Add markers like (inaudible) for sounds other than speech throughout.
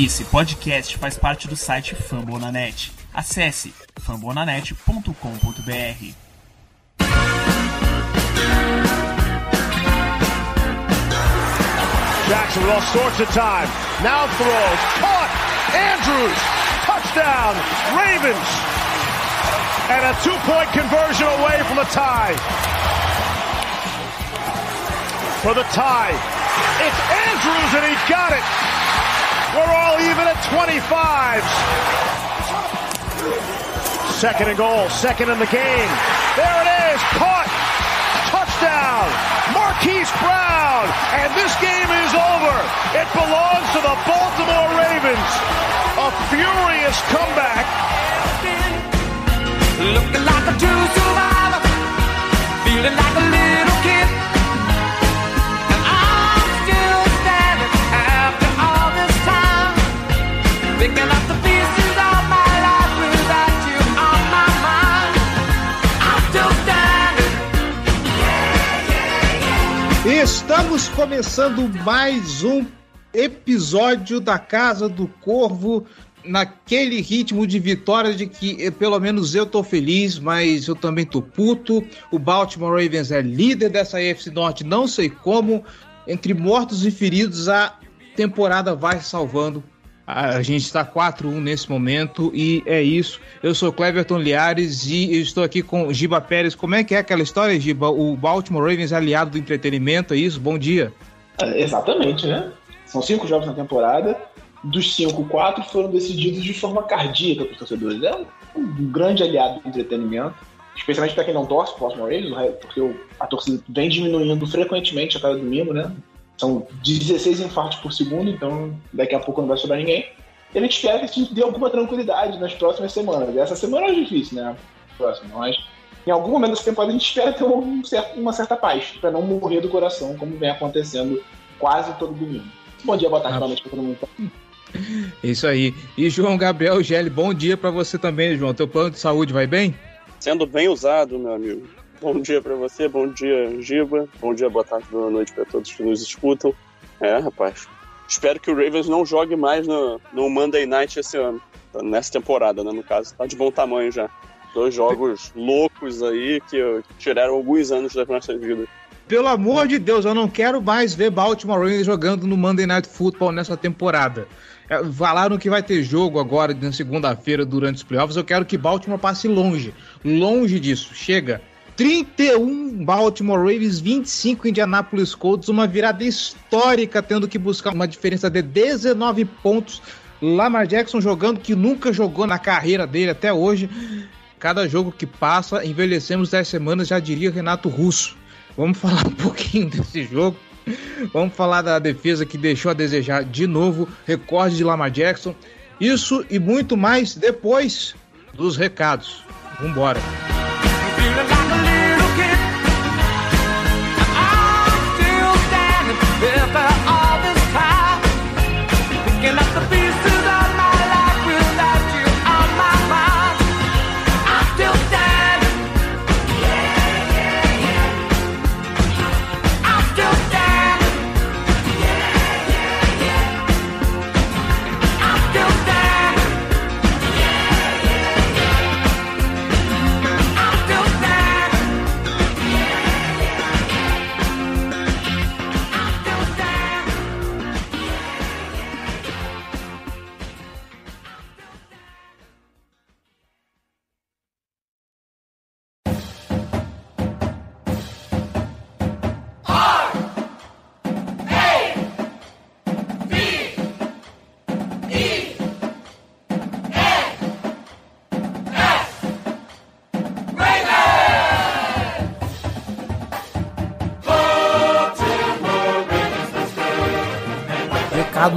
Esse podcast faz parte do site Fambonanet. Acesse fambonanet.com.br. Jackson with all sorts of time. Now throws. Caught. Andrews. Touchdown. Ravens. And a two-point conversion away from a tie. For the tie. It's Andrews and he got it. We're all even at 25s. Second and goal. Second in the game. There it is. Caught. Touchdown. Marquise Brown. And this game is over. It belongs to the Baltimore Ravens. A furious comeback. Looking like a true survivor. Feeling like a little Estamos começando mais um episódio da Casa do Corvo naquele ritmo de vitória de que eh, pelo menos eu tô feliz, mas eu também tô puto. O Baltimore Ravens é líder dessa AFC Norte, não sei como. Entre mortos e feridos, a temporada vai salvando. A gente está 4-1 nesse momento e é isso. Eu sou Cleverton Liares e estou aqui com Giba Pérez. Como é que é aquela história, Giba? O Baltimore Ravens aliado do entretenimento, é isso? Bom dia. É, Exatamente, né? São cinco jogos na temporada. Dos cinco, quatro foram decididos de forma cardíaca para os torcedores. É um, grande aliado do entretenimento, especialmente para quem não torce o Baltimore Ravens, porque a torcida vem diminuindo frequentemente a cada domingo, né? São 16 infartos por segundo, então daqui a pouco não vai sobrar ninguém. E a gente espera que isso dê alguma tranquilidade nas próximas semanas. Essa semana é difícil, né? Próxima, mas em algum momento dessa temporada a gente espera ter um certo- uma certa paz, para não morrer do coração, como vem acontecendo quase todo domingo. Bom dia, boa tarde, Ah. boa noite para todo mundo. (laughs) Isso aí. E João Gabriel Gelli, bom dia para você também, João. Teu plano de saúde vai bem? sendo bem usado, meu amigo. Bom dia pra você, bom dia, Giba. Bom dia, boa tarde, boa noite pra todos que nos escutam. É, rapaz. Espero que o Ravens não jogue mais no, no Monday Night esse ano. Nessa temporada, né, no caso. Tá de bom tamanho já. Dois jogos loucos aí que tiraram alguns anos das nossas vidas. Pelo amor de Deus, eu não quero mais ver Baltimore Ravens jogando no Monday Night Football nessa temporada. É, Falaram que vai ter jogo agora na segunda-feira durante os playoffs. Eu quero que Baltimore passe longe. Longe disso. Chega. 31 Baltimore Ravens, 25 Indianapolis Colts. Uma virada histórica, tendo que buscar uma diferença de 19 pontos. Lamar Jackson jogando que nunca jogou na carreira dele até hoje. Cada jogo que passa, envelhecemos 10 semanas, já diria Renato Russo. Vamos falar um pouquinho (laughs) desse jogo. Vamos falar da defesa que deixou a desejar de novo, recorde de Lamar Jackson. Isso e muito mais depois dos recados. Vambora. Feeling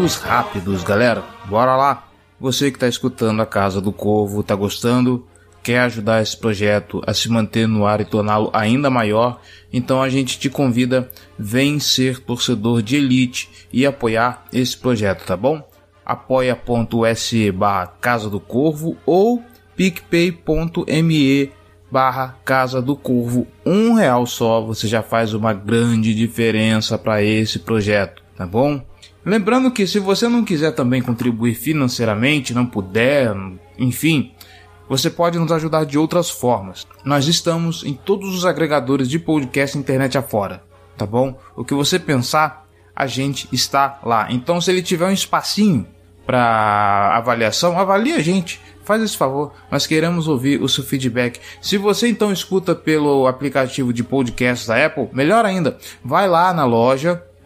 Recados rápidos, galera. Bora lá. Você que está escutando a Casa do Corvo, tá gostando? Quer ajudar esse projeto a se manter no ar e torná-lo ainda maior? Então a gente te convida, vem ser torcedor de elite e apoiar esse projeto, tá bom? apoia.se barra Casa do Corvo ou picpay.me barra Casa do Corvo. Um real só, você já faz uma grande diferença para esse projeto, tá bom? Lembrando que se você não quiser também contribuir financeiramente, não puder, enfim, você pode nos ajudar de outras formas. Nós estamos em todos os agregadores de podcast internet afora, tá bom? O que você pensar, a gente está lá. Então, se ele tiver um espacinho para avaliação, avalie a gente. Faz esse favor, nós queremos ouvir o seu feedback. Se você então escuta pelo aplicativo de podcast da Apple, melhor ainda, vai lá na loja,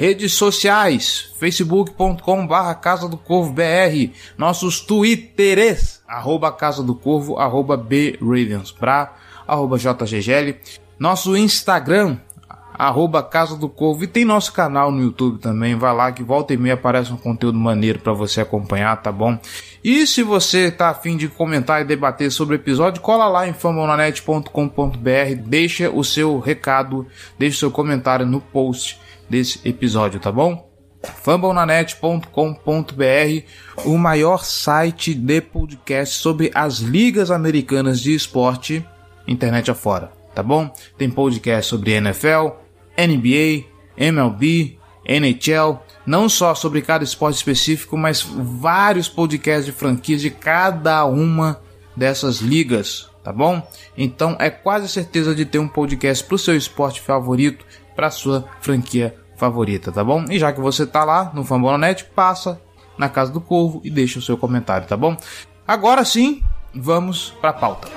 Redes sociais, facebook.com barra Casa do Corvo BR, nossos twitters, arroba Casa do Corvo, arroba B Ravensbra, arroba JGGL, nosso Instagram, arroba Casa do Corvo, e tem nosso canal no YouTube também, vai lá que volta e meia aparece um conteúdo maneiro para você acompanhar, tá bom? E se você tá afim de comentar e debater sobre o episódio, cola lá em famonanet.com.br, deixa o seu recado, deixa o seu comentário no post desse episódio, tá bom? fumblenanet.com.br, o maior site de podcast sobre as ligas americanas de esporte, internet afora, tá bom? Tem podcast sobre NFL, NBA, MLB, NHL, não só sobre cada esporte específico, mas vários podcasts de franquias de cada uma dessas ligas, tá bom? Então é quase certeza de ter um podcast para o seu esporte favorito, para sua franquia favorita, tá bom? E já que você tá lá no Fambonanet, passa na Casa do Corvo e deixa o seu comentário, tá bom? Agora sim, vamos para a pauta.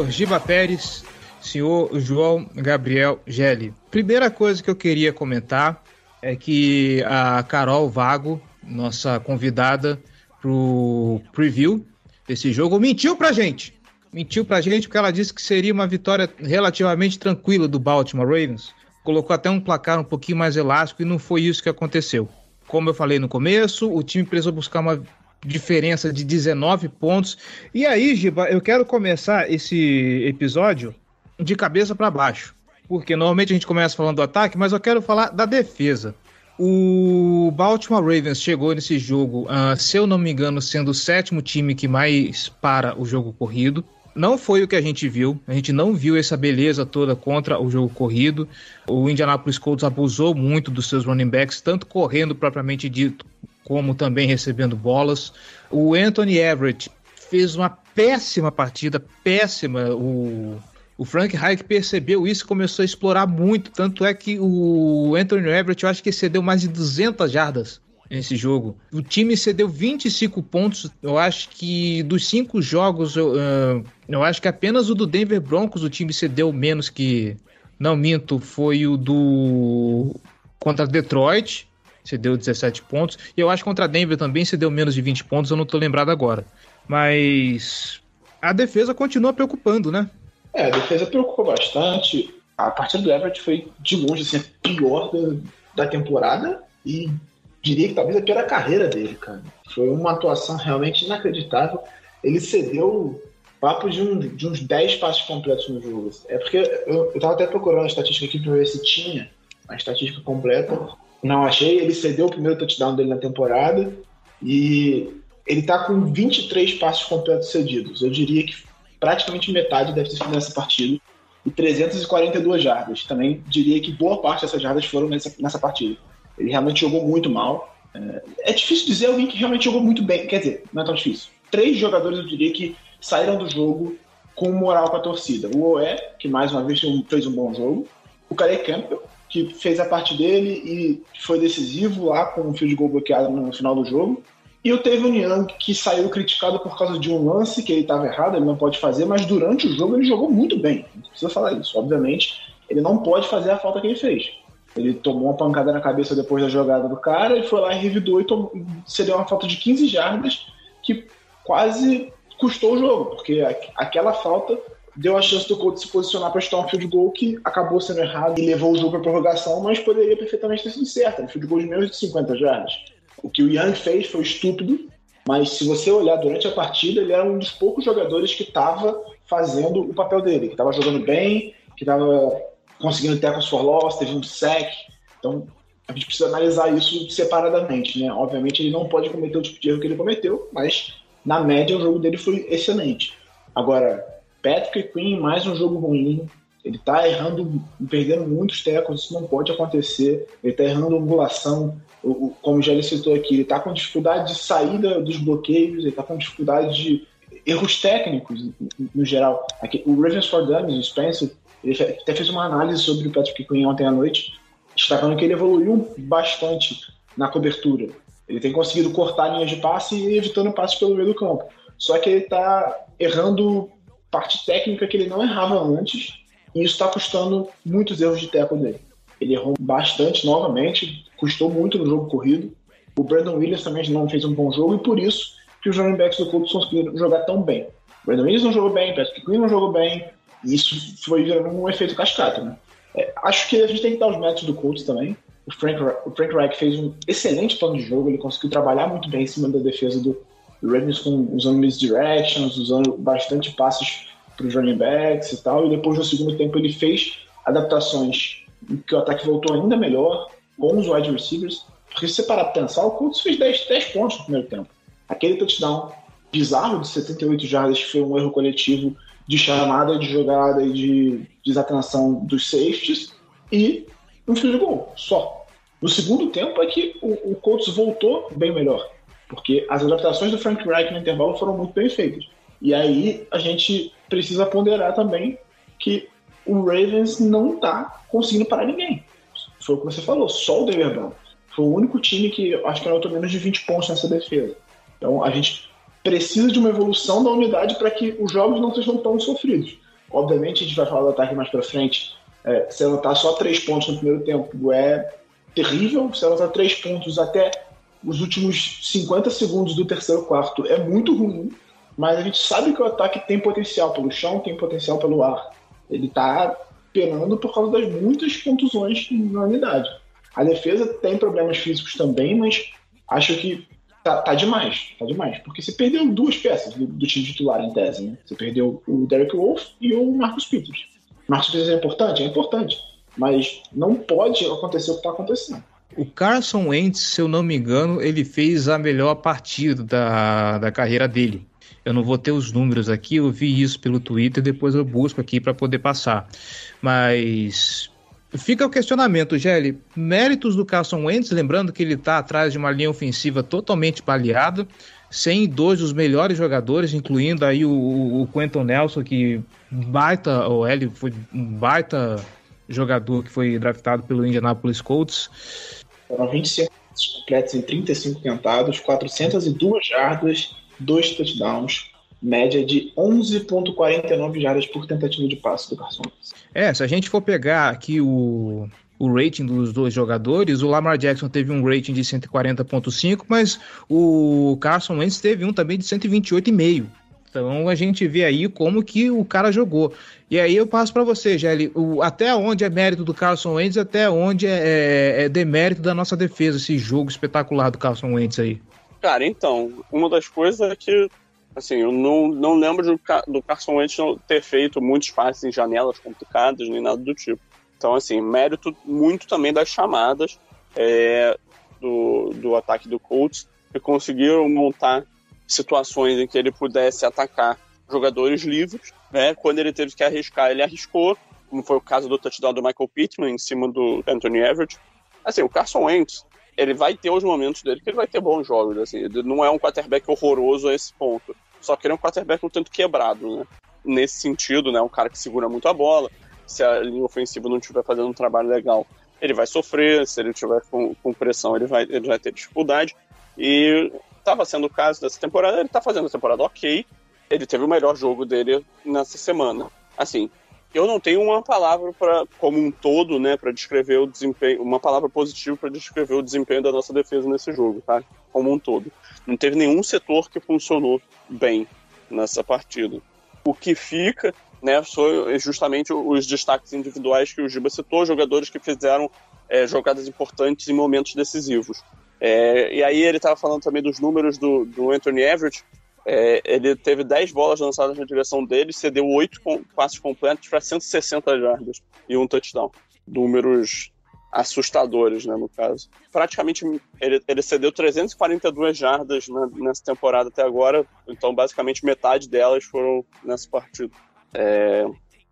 Senhor Giba Pérez, senhor João Gabriel Gelli. Primeira coisa que eu queria comentar é que a Carol Vago, nossa convidada pro preview desse jogo, mentiu pra gente. Mentiu pra gente porque ela disse que seria uma vitória relativamente tranquila do Baltimore Ravens. Colocou até um placar um pouquinho mais elástico e não foi isso que aconteceu. Como eu falei no começo, o time precisou buscar uma diferença de 19 pontos. E aí, Giba, eu quero começar esse episódio de cabeça para baixo. Porque normalmente a gente começa falando do ataque, mas eu quero falar da defesa. O Baltimore Ravens chegou nesse jogo, uh, se eu não me engano, sendo o sétimo time que mais para o jogo corrido. Não foi o que a gente viu. A gente não viu essa beleza toda contra o jogo corrido. O Indianapolis Colts abusou muito dos seus running backs, tanto correndo propriamente dito, como também recebendo bolas. O Anthony Everett fez uma péssima partida, péssima. O, o Frank Reich percebeu isso e começou a explorar muito. Tanto é que o Anthony Everett, eu acho que cedeu mais de 200 jardas nesse jogo. O time cedeu 25 pontos. Eu acho que dos cinco jogos, eu, uh, eu acho que apenas o do Denver Broncos o time cedeu menos que. Não minto, foi o do. Contra Detroit, cedeu 17 pontos. E eu acho que contra Denver também cedeu menos de 20 pontos, eu não tô lembrado agora. Mas a defesa continua preocupando, né? É, a defesa preocupa bastante. A partida do Everett foi de longe assim, a pior da, da temporada e diria que talvez a pior da carreira dele, cara. Foi uma atuação realmente inacreditável. Ele cedeu papo de, um, de uns 10 passos completos no jogo. É porque eu, eu tava até procurando a estatística aqui para ver se tinha a estatística completa. Não achei. Ele cedeu o primeiro touchdown dele na temporada e ele tá com 23 passos completos cedidos. Eu diria que praticamente metade deve ter sido nessa partida e 342 jardas. Também diria que boa parte dessas jardas foram nessa, nessa partida. Ele realmente jogou muito mal. É, é difícil dizer alguém que realmente jogou muito bem. Quer dizer, não é tão difícil. Três jogadores eu diria que saíram do jogo com moral com a torcida. O Oé, que mais uma vez fez um bom jogo. O Calais Campbell, que fez a parte dele e foi decisivo lá com o field goal bloqueado no final do jogo. E o Tevin Young, que saiu criticado por causa de um lance que ele estava errado, ele não pode fazer, mas durante o jogo ele jogou muito bem. Não precisa falar isso. Obviamente, ele não pode fazer a falta que ele fez. Ele tomou uma pancada na cabeça depois da jogada do cara e foi lá e revidou e tomou, cedeu uma falta de 15 jardas que quase custou o jogo, porque aquela falta deu a chance do Colts se posicionar para chutar um field goal que acabou sendo errado e levou o jogo para prorrogação, mas poderia perfeitamente ter sido certo. Um field goal de menos de 50 jardas. O que o Young fez foi estúpido, mas se você olhar durante a partida, ele era um dos poucos jogadores que estava fazendo o papel dele, que estava jogando bem, que estava conseguindo tackles for loss, teve um sec. Então, a gente precisa analisar isso separadamente, né? Obviamente, ele não pode cometer o tipo de erro que ele cometeu, mas na média o jogo dele foi excelente. Agora, Patrick Queen, mais um jogo ruim. Ele tá errando, perdendo muitos tackles, isso não pode acontecer. Ele tá errando angulação, como já ele citou aqui, ele tá com dificuldade de saída dos bloqueios, ele tá com dificuldade de erros técnicos no geral. Aqui, o Ravens for Dummies, o Spencer, ele até fez uma análise sobre o Patrick Queen ontem à noite, destacando que ele evoluiu bastante na cobertura. Ele tem conseguido cortar linhas de passe e evitando passes pelo meio do campo. Só que ele está errando parte técnica que ele não errava antes, e isso está custando muitos erros de tackle dele. Ele errou bastante novamente, custou muito no jogo corrido. O Brandon Williams também não fez um bom jogo, e por isso que os running backs do Colts conseguiram jogar tão bem. O Brandon Williams não jogou bem, Patrick Queen não jogou bem, e isso foi um efeito cascata. Né? É, acho que a gente tem que dar os métodos do Colts também. O Frank, o Frank Reich fez um excelente plano de jogo, ele conseguiu trabalhar muito bem em cima da defesa do, Ravens com, usando misdirections, usando bastante passes para os running backs e tal, e depois no segundo tempo ele fez adaptações em que o ataque voltou ainda melhor com os wide receivers, porque se você parar para pensar, o Colts fez 10, 10 pontos no primeiro tempo. Aquele touchdown bizarro de 78 jardas foi um erro coletivo de chamada de jogada e de desatenção dos safeties e um field goal só. No segundo tempo é que o, o Colts voltou bem melhor porque as adaptações do Frank Reich no intervalo foram muito bem feitas. E aí a gente precisa ponderar também que o Ravens não está conseguindo parar ninguém. Foi o que você falou, só o Denver. Foi o único time que acho que anotou menos de 20 pontos nessa defesa. Então a gente precisa de uma evolução da unidade para que os jogos não sejam tão sofridos. Obviamente a gente vai falar do ataque mais para frente. É, se anotar só três pontos no primeiro tempo é terrível. Se anotar três pontos até os últimos 50 segundos do terceiro quarto é muito ruim, mas a gente sabe que o ataque tem potencial pelo chão, tem potencial pelo ar. Ele está penando por causa das muitas contusões na unidade. A defesa tem problemas físicos também, mas acho que tá, tá demais, tá demais. Porque você perdeu duas peças do, do time titular em tese, né? Você perdeu o Derek Wolf e o Marcos Peters. Marcos Peters é importante? É importante. Mas não pode acontecer o que está acontecendo. O Carson Wentz, se eu não me engano, ele fez a melhor partida da, da carreira dele. Eu não vou ter os números aqui, eu vi isso pelo Twitter, depois eu busco aqui para poder passar. Mas fica o questionamento, Gelli. Méritos do Carson Wentz, lembrando que ele está atrás de uma linha ofensiva totalmente baleada, sem dois dos melhores jogadores, incluindo aí o, o Quentin Nelson, que baita, ou ele foi um baita jogador que foi draftado pelo Indianapolis Colts. Foram 25 completos em 35 tentados, 402 jardas, 2 touchdowns, média de 11,49 jardas por tentativa de passe do Carson. É, se a gente for pegar aqui o, o rating dos dois jogadores, o Lamar Jackson teve um rating de 140,5, mas o Carson Wentz teve um também de 128,5. Então a gente vê aí como que o cara jogou. E aí eu passo para você, Gelli, o, até onde é mérito do Carson Wentz, até onde é, é, é demérito da nossa defesa, esse jogo espetacular do Carson Wentz aí. Cara, então, uma das coisas é que, assim, eu não, não lembro do, do Carson Wentz ter feito muitos passes em janelas complicadas, nem nada do tipo. Então, assim, mérito muito também das chamadas é, do, do ataque do Colts, que conseguiram montar situações em que ele pudesse atacar jogadores livres, né? Quando ele teve que arriscar, ele arriscou, como foi o caso do touchdown do Michael Pittman em cima do Anthony Everett. Assim, o Carson Wentz, ele vai ter os momentos dele que ele vai ter bons jogos, assim, ele não é um quarterback horroroso a esse ponto, só que ele é um quarterback um tanto quebrado, né? Nesse sentido, né? Um cara que segura muito a bola, se a linha ofensiva não estiver fazendo um trabalho legal, ele vai sofrer, se ele tiver com, com pressão, ele vai, ele vai ter dificuldade. E estava sendo o caso dessa temporada, ele está fazendo a temporada ok. Ele teve o melhor jogo dele nessa semana. Assim, eu não tenho uma palavra para como um todo, né, para descrever o desempenho, uma palavra positiva para descrever o desempenho da nossa defesa nesse jogo, tá? Como um todo. Não teve nenhum setor que funcionou bem nessa partida. O que fica, né, foi justamente os destaques individuais que o Giba citou, jogadores que fizeram é, jogadas importantes em momentos decisivos. É, e aí ele estava falando também dos números do, do Anthony Everett, é, ele teve 10 bolas lançadas na direção dele, cedeu 8 com, passes completos para 160 jardas e um touchdown. Números assustadores, né, no caso. Praticamente ele, ele cedeu 342 jardas na, nessa temporada até agora, então basicamente metade delas foram nessa partida. É,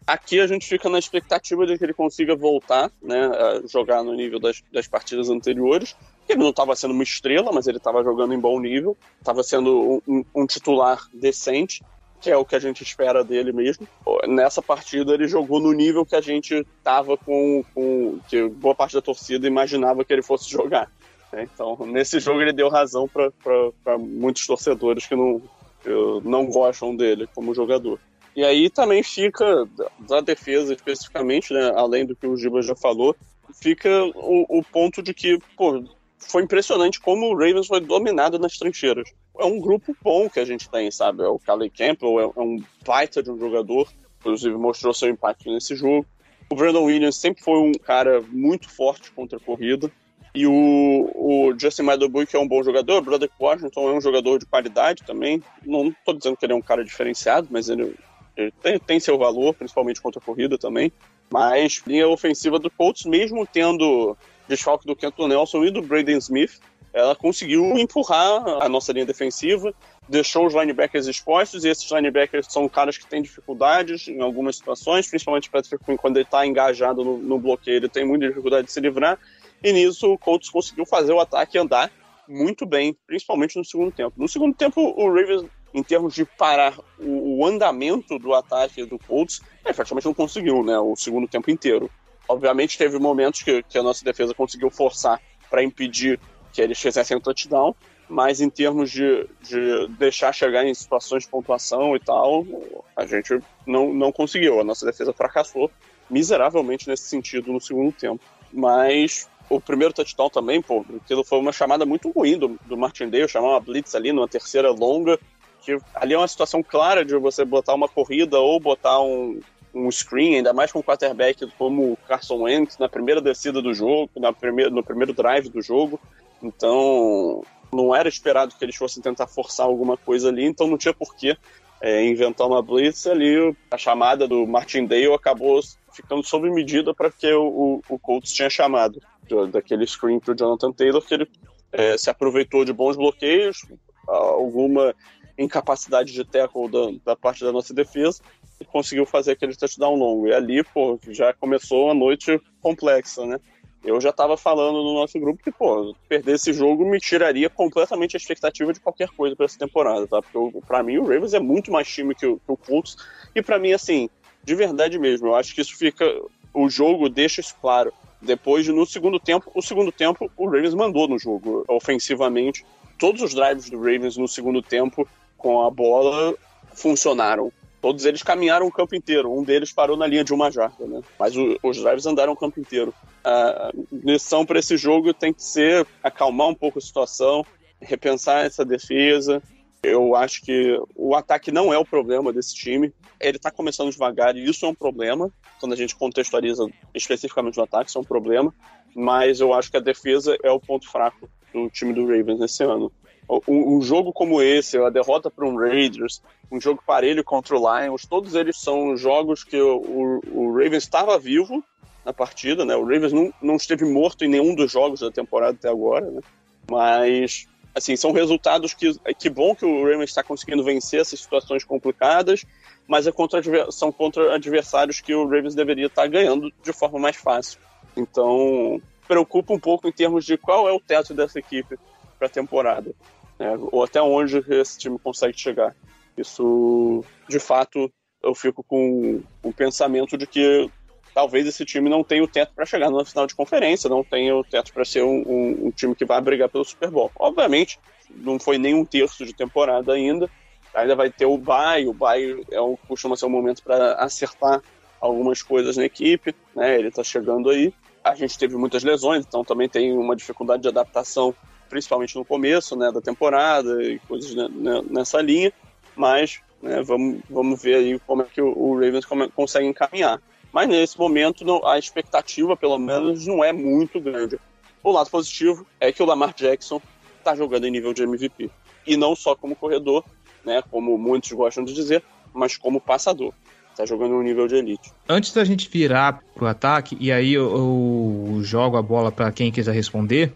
aqui a gente fica na expectativa de que ele consiga voltar, né, a jogar no nível das, das partidas anteriores, ele não estava sendo uma estrela, mas ele estava jogando em bom nível, estava sendo um, um, titular decente, que é o que a gente espera dele mesmo. Nessa partida ele jogou no nível que a gente estava com, com, que boa parte da torcida imaginava que ele fosse jogar. Né? Então, nesse jogo ele deu razão para muitos torcedores que não, que não gostam dele como jogador. E aí também fica, da defesa especificamente, né, além do que o Giba já falou, fica o, o ponto de que, pô, foi impressionante como o Ravens foi dominado nas trincheiras. É um grupo bom que a gente tem, sabe? É o Calais Campbell, é, é um baita de um jogador, inclusive mostrou seu impacto nesse jogo. O Brandon Williams sempre foi um cara muito forte contra a corrida. E o, o Justin Madobu, que é um bom jogador, o Broderick Washington é um jogador de qualidade também. Não estou dizendo que ele é um cara diferenciado, mas ele tem, tem, seu valor, principalmente contra a corrida também. Mas linha ofensiva do Colts, mesmo tendo desfalque do Kenton Nelson e do Braden Smith, ela conseguiu empurrar a nossa linha defensiva, deixou os linebackers expostos, e esses linebackers são caras que têm dificuldades em algumas situações, principalmente Patrick Quinn, quando ele está engajado no, no, bloqueio, ele tem muita dificuldade de se livrar, e nisso o Colts conseguiu fazer o ataque andar muito bem, principalmente no segundo tempo. No segundo tempo, o Ravens, em termos de parar o, o andamento do ataque do Colts, praticamente não conseguiu, né, o segundo tempo inteiro. Obviamente teve momentos que, que a nossa defesa conseguiu forçar para impedir que eles fizessem um touchdown, mas em termos de, de deixar chegar em situações de pontuação e tal, a gente não, não conseguiu. A nossa defesa fracassou miseravelmente nesse sentido no segundo tempo. Mas o primeiro touchdown também, pô, aquilo foi uma chamada muito ruim do, do Martindale, chamar uma blitz ali numa terceira longa, que ali é uma situação clara de você botar uma corrida ou botar um, um screen, ainda mais com um quarterback como o Carson Wentz na primeira descida do jogo, na primeira, no primeiro drive do jogo. Então, não era esperado que eles fossem tentar forçar alguma coisa ali, então não tinha porquê é, inventar uma blitz ali. A chamada do Martindale acabou ficando sob medida para que o, o, Colts tinha chamado daquele screen para o Jonathan Taylor, que ele é, se aproveitou de bons bloqueios, alguma incapacidade de tackle da, da parte da nossa defesa e conseguiu fazer aquele touchdown longo. E ali, pô, já começou uma noite complexa, né? Eu já estava falando no nosso grupo que, pô, perder esse jogo me tiraria completamente a expectativa de qualquer coisa para essa temporada, tá? Porque para mim o Ravens é muito mais time que o, que o Colts. E para mim, assim, de verdade mesmo, eu acho que isso fica. O jogo deixa isso claro. Depois, no segundo tempo, o segundo tempo, o Ravens mandou no jogo, ofensivamente. Todos os drives do Ravens no segundo tempo com a bola funcionaram. Todos eles caminharam o campo inteiro. Um deles parou na linha de uma jarda, né? Mas o, os drives andaram o campo inteiro. A lição para esse jogo tem que ser acalmar um pouco a situação, repensar essa defesa. Eu acho que o ataque não é o problema desse time. Ele está começando devagar e isso é um problema. Quando a gente contextualiza especificamente o ataque, isso é um problema. Mas eu acho que a defesa é o ponto fraco do time do Ravens nesse ano um, jogo como esse, a derrota para um Raiders, um jogo parelho contra o Lions, todos eles são jogos que o, o, o Ravens estava vivo na partida, né? O Ravens não, não esteve morto em nenhum dos jogos da temporada até agora, né? Mas, assim, são resultados que... Que bom que o Ravens está conseguindo vencer essas situações complicadas, mas é contra, são contra adversários que o Ravens deveria estar tá ganhando de forma mais fácil. Então, preocupa um pouco em termos de qual é o teto dessa equipe para a temporada né? ou até onde esse time consegue chegar. Isso, de fato, eu fico com o pensamento de que talvez esse time não tenha o teto para chegar na final de conferência, não tenha o teto para ser um, um, um, time que vai brigar pelo Super Bowl. Obviamente, não foi nem um terço de temporada ainda, ainda vai ter o bye, o bye é um, costuma ser um momento para acertar algumas coisas na equipe, né? Ele está chegando aí. A gente teve muitas lesões, então também tem uma dificuldade de adaptação, principalmente no começo, né, da temporada e coisas nessa linha. Mas né, vamos, vamos ver aí como é que o, Ravens consegue encaminhar. Mas nesse momento a expectativa, pelo menos, não é muito grande. O lado positivo é que o Lamar Jackson está jogando em nível de MVP. E não só como corredor, né, como muitos gostam de dizer, mas como passador. Está jogando no nível de elite. Antes da gente virar pro ataque, e aí eu, eu jogo a bola para quem quiser responder,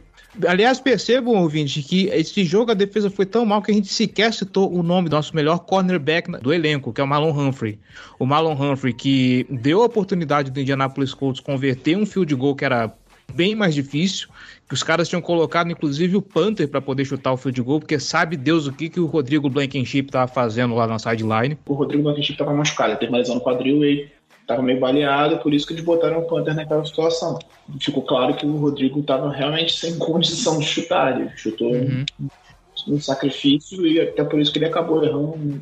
Aliás, percebam, ouvinte, que esse jogo a defesa foi tão mal que a gente sequer citou o nome do nosso melhor cornerback do elenco, que é o Malon Humphrey. O Malon Humphrey que deu a oportunidade do Indianapolis Colts converter um field goal que era bem mais difícil, que os caras tinham colocado inclusive o Panther para poder chutar o field goal, porque sabe Deus o que, que o Rodrigo Blankenship estava fazendo lá na sideline. O Rodrigo Blankenship estava machucado, teve uma lesão no quadril e estava meio baleado, por isso que eles botaram o Panther naquela situação. Ficou claro que o Rodrigo estava realmente sem (laughs) condição de chutar, ele chutou uhum. um, um, sacrifício e até por isso que ele acabou errando um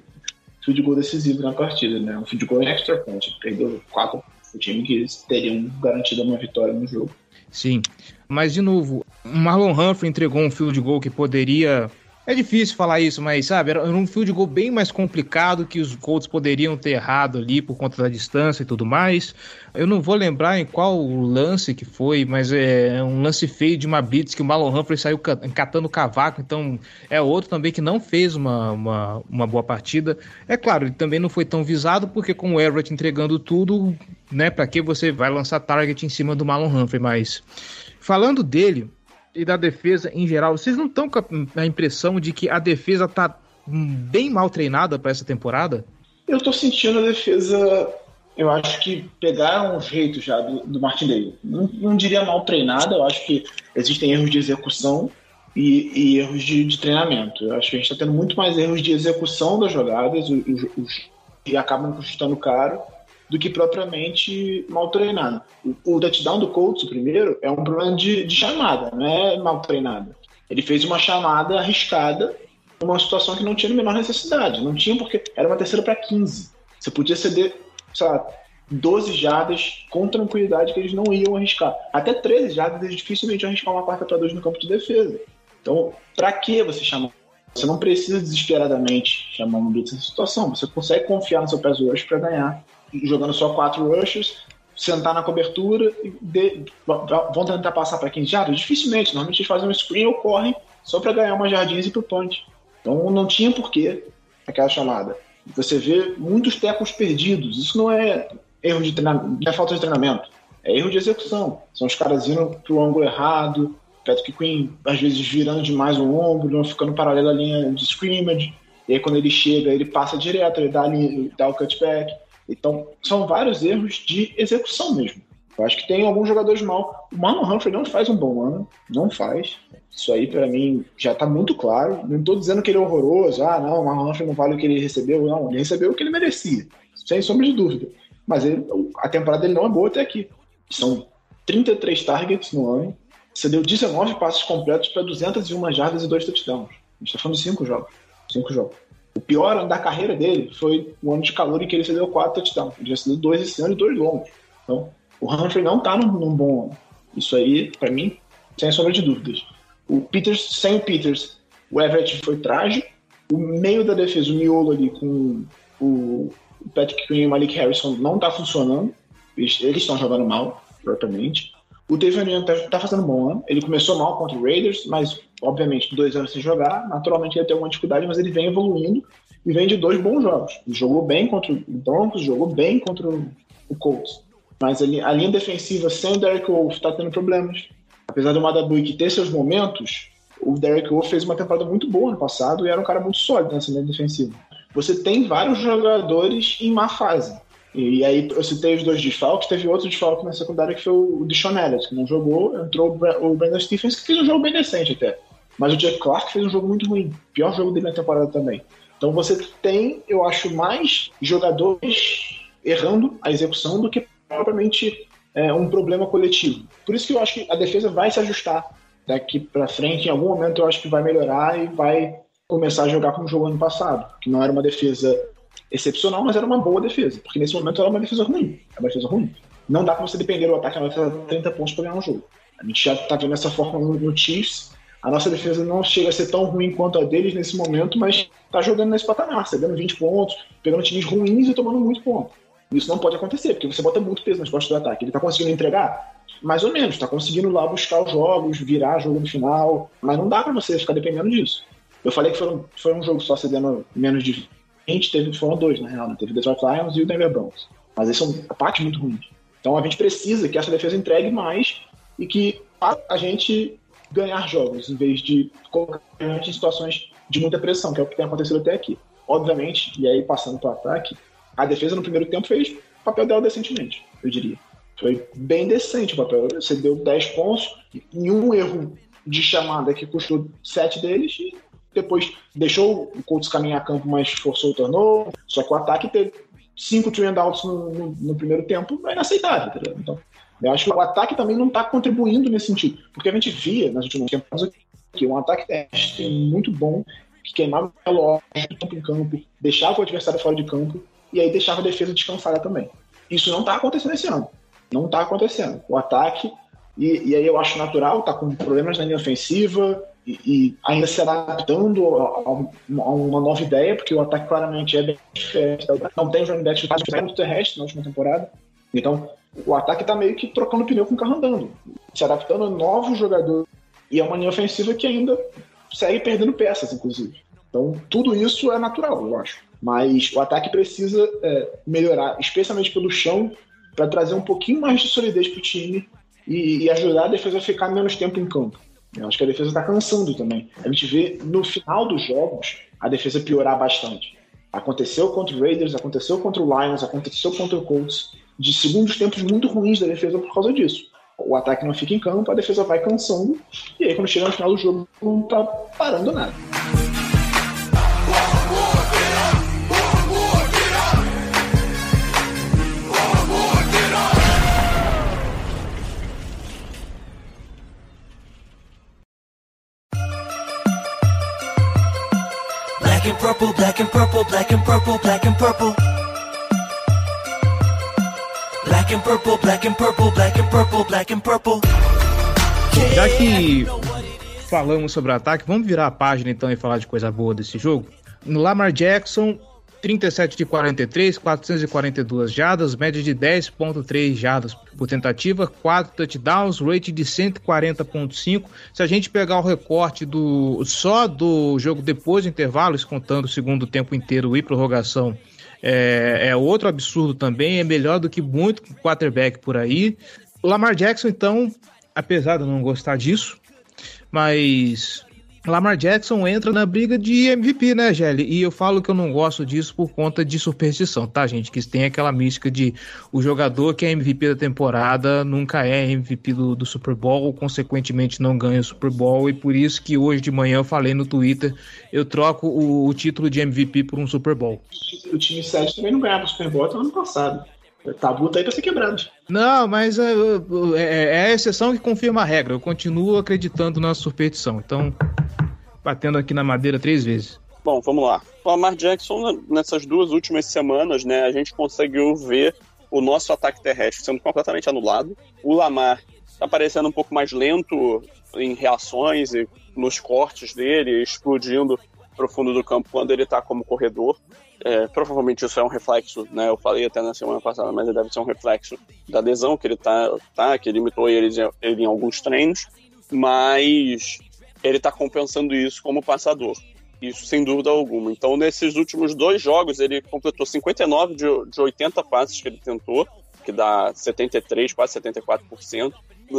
field goal decisivo na partida, né? Um field goal extra point, perdeu quatro o time que teriam garantido uma vitória no jogo. Sim, mas de novo, o Marlon Humphrey entregou um field goal que poderia é difícil falar isso, mas sabe, era um field goal bem mais complicado que os Colts poderiam ter errado ali por conta da distância e tudo mais. Eu não vou lembrar em qual lance que foi, mas é um lance feio de uma blitz que o Marlon Humphrey saiu catando cavaco, então é outro também que não fez uma, uma, uma boa partida. É claro, ele também não foi tão visado porque com o Everett entregando tudo, né, para que você vai lançar target em cima do Marlon Humphrey, mas falando dele, e da defesa em geral, vocês não estão com a impressão de que a defesa tá bem mal treinada para essa temporada? Eu tô sentindo a defesa, eu acho que pegaram um jeito já do, do Martinelli. Não, não, diria mal treinada, eu acho que existem erros de execução e, e erros de, de, treinamento. Eu acho que a gente está tendo muito mais erros de execução das jogadas, que acabam custando caro do que propriamente mal treinado. O, o touchdown do Colts, o primeiro, é um problema de, de chamada, não é mal treinado. Ele fez uma chamada arriscada numa situação que não tinha a menor necessidade. Não tinha porque era uma terceira para 15. Você podia ceder, sei lá, 12 jardas com tranquilidade que eles não iam arriscar. Até 13 jardas eles dificilmente iam arriscar uma quarta para dois no campo de defesa. Então, para que você chamar? Você não precisa desesperadamente chamar um blitz nessa situação. Você consegue confiar no seu pass rush para ganhar jogando só quatro rushes, sentar na cobertura e de, vão tentar passar para 15 jardas? Dificilmente. Normalmente eles fazem um screen ou correm só para ganhar umas jardinhas e pro punch. Então não tinha porquê aquela chamada. Você vê muitos tecos perdidos. Isso não é erro de treinamento, não é falta de treinamento. É erro de execução. São os caras indo pro ângulo errado, Patrick Queen às vezes virando demais o ombro, não ficando paralelo à linha de scrimmage. E aí quando ele chega, ele passa direto, ele dá, ele dá o cutback. Então, são vários erros de execução mesmo. Eu acho que tem alguns jogadores mal. O Marlon Humphrey não faz um bom ano, não faz. Isso aí, para mim, já tá muito claro. Não tô dizendo que ele é horroroso, ah, não, o Marlon Humphrey não vale o que ele recebeu. Não, ele recebeu o que ele merecia, sem sombra de dúvida. Mas ele, a temporada dele não é boa até aqui. São 33 targets no ano. Você deu 19 passes completos para 201 jardas e 2 touchdowns. A gente tá falando de 5 jogos. 5 jogos. O pior ano da carreira dele foi o ano de calor em que ele cedeu quatro touchdowns. Ele já cedeu dois esse ano e dois longos. Então, o Humphrey não tá num, num bom ano. Isso aí, para mim, sem sombra de dúvidas. O Peters, sem o Peters, o Everett foi trágico. O meio da defesa, o miolo ali com o Patrick Queen e o Malik Harrison não tá funcionando. Eles estão jogando mal, propriamente. O Devon tá, tá fazendo bom ano. Ele começou mal contra o Raiders, mas obviamente dois anos sem jogar, naturalmente ele tem uma dificuldade, mas ele vem evoluindo e vem de dois bons jogos. Ele jogou bem contra o Broncos, jogou bem contra o Colts. Mas a linha defensiva sem o Derek Wolf está tendo problemas. Apesar do Madabuik ter seus momentos, o Derek Wolf fez uma temporada muito boa no passado e era um cara muito sólido nessa linha defensiva. Você tem vários jogadores em má fase. E aí eu citei os dois desfalques, teve outro desfalque na secundária que foi o Dishon Elliott, que não jogou, entrou o Brandon Stephens, que fez um jogo bem decente até. Mas o Jack Clark fez um jogo muito ruim, pior jogo dele na temporada também. Então você tem, eu acho, mais jogadores errando a execução do que propriamente é, um problema coletivo. Por isso que eu acho que a defesa vai se ajustar daqui para frente. Em algum momento eu acho que vai melhorar e vai começar a jogar como jogou ano passado, que não era uma defesa excepcional, mas era uma boa defesa, porque nesse momento era uma defesa ruim. Era uma defesa ruim. Não dá pra você depender do ataque, ela vai 30 pontos pra ganhar um jogo. A gente já tá vendo essa forma no, no Chiefs. A nossa defesa não chega a ser tão ruim quanto a deles nesse momento, mas tá jogando nesse patamar, cedendo 20 pontos, pegando times ruins e tomando muito ponto. Isso não pode acontecer, porque você bota muito peso nas costas do ataque. Ele tá conseguindo entregar? Mais ou menos, tá conseguindo lá buscar os jogos, virar jogo no final, mas não dá para você ficar dependendo disso. Eu falei que foi um, foi um jogo só cedendo menos de 20, teve, foram dois, na real, né? Teve o Detroit Lions e o Denver Broncos. Mas eles são parte muito ruim. Então a gente precisa que essa defesa entregue mais e que a gente ganhar jogos, em vez de colocar a gente em situações de muita pressão, que é o que tem acontecido até aqui. Obviamente, e aí passando para o ataque, a defesa no primeiro tempo fez o papel dela decentemente, eu diria. Foi bem decente o papel. Você deu 10 pontos e um erro de chamada que custou 7 deles e depois deixou o Colts caminhar a campo, mas forçou o turnover. Só que o ataque teve cinco three and outs no, no, no, primeiro tempo é inaceitável, tá? Então, eu acho que o ataque também não está contribuindo nesse sentido. Porque a gente via nas últimas temporadas que um ataque teste muito bom, que queimava o relógio em campo, deixava o adversário fora de campo e aí deixava a defesa descansada também. Isso não está acontecendo esse ano. Não está acontecendo. O ataque, e, e, aí eu acho natural, está com problemas na linha ofensiva e, e ainda se adaptando a, a, uma nova ideia, porque o ataque claramente é bem diferente. Não tem running back muito terrestre na última temporada. Então, o ataque está meio que trocando pneu com o carro andando, se adaptando a novos jogadores. E é uma linha ofensiva que ainda segue perdendo peças, inclusive. Então, tudo isso é natural, eu acho. Mas o ataque precisa é, melhorar, especialmente pelo chão, para trazer um pouquinho mais de solidez para o time e, e, ajudar a defesa a ficar menos tempo em campo. Eu acho que a defesa está cansando também. A gente vê no final dos jogos a defesa piorar bastante. Aconteceu contra o Raiders, aconteceu contra o Lions, aconteceu contra o Colts, de segundos tempos muito ruins da defesa por causa disso. O ataque não fica em campo, a defesa vai cansando, e aí quando chega no final do jogo não está parando nada. Purple, black and purple, black and purple, black and purple. Black and purple, black and purple, black and purple, black and purple. Já que falamos sobre ataque, vamos virar a página então e falar de coisa boa desse jogo. No Lamar Jackson, 37 de 43, 442 jardas, média de 10.3 jardas por tentativa, 4 touchdowns, rate de 140.5. Se a gente pegar o recorte do só do jogo depois do intervalo, contando o segundo tempo inteiro e prorrogação, é, é outro absurdo também, é melhor do que muito quarterback por aí. O Lamar Jackson, então, apesar de não gostar disso, mas Lamar Jackson entra na briga de MVP, né, Gelli? E eu falo que eu não gosto disso por conta de superstição, tá, gente? Que tem aquela mística de o jogador que é MVP da temporada nunca é MVP do, do Super Bowl, consequentemente não ganha o Super Bowl, e por isso que hoje de manhã eu falei no Twitter, eu troco o, o título de MVP por um Super Bowl. O time 7 também não ganhava o Super Bowl até ano passado. Tabu tá aí pra ser quebrado. Não, mas é, é, é, a exceção que confirma a regra. Eu continuo acreditando na superstição. Então, batendo aqui na madeira três vezes. Bom, vamos lá. O Lamar Jackson, nessas duas últimas semanas, né, a gente conseguiu ver o nosso ataque terrestre sendo completamente anulado. O Lamar tá parecendo um pouco mais lento em reações e nos cortes dele, explodindo pro fundo do campo quando ele tá como corredor. É, provavelmente isso é um reflexo, né? Eu falei até na semana passada, mas deve ser um reflexo da lesão que ele tá, tá que limitou ele, ele em alguns treinos, mas ele tá compensando isso como passador. Isso sem dúvida alguma. Então, nesses últimos dois jogos, ele completou 59 de, de 80 passes que ele tentou, que dá 73, quase 74%.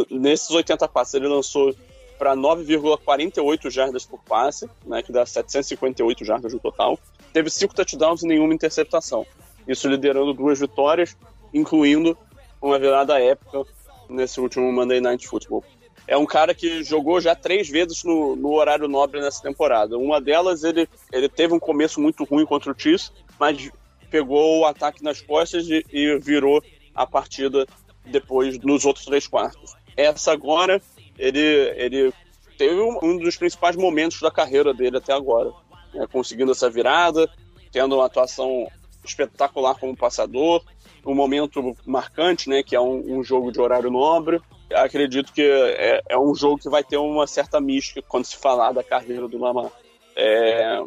Nesses 80 passes, ele lançou para 9,48 jardas por passe, né, que dá 758 jardas no total teve cinco touchdowns e nenhuma interceptação. Isso liderando duas vitórias, incluindo uma virada épica nesse último Monday Night Football. É um cara que jogou já três vezes no, no horário nobre nessa temporada. Uma delas, ele, ele teve um começo muito ruim contra o Chiefs, mas pegou o ataque nas costas e, e virou a partida depois nos outros três quartos. Essa agora, ele, ele teve um dos principais momentos da carreira dele até agora né, conseguindo essa virada, tendo uma atuação espetacular como passador, um momento marcante, né, que é um, um jogo de horário nobre. Acredito que é, é, um jogo que vai ter uma certa mística quando se falar da carreira do Lamar. É,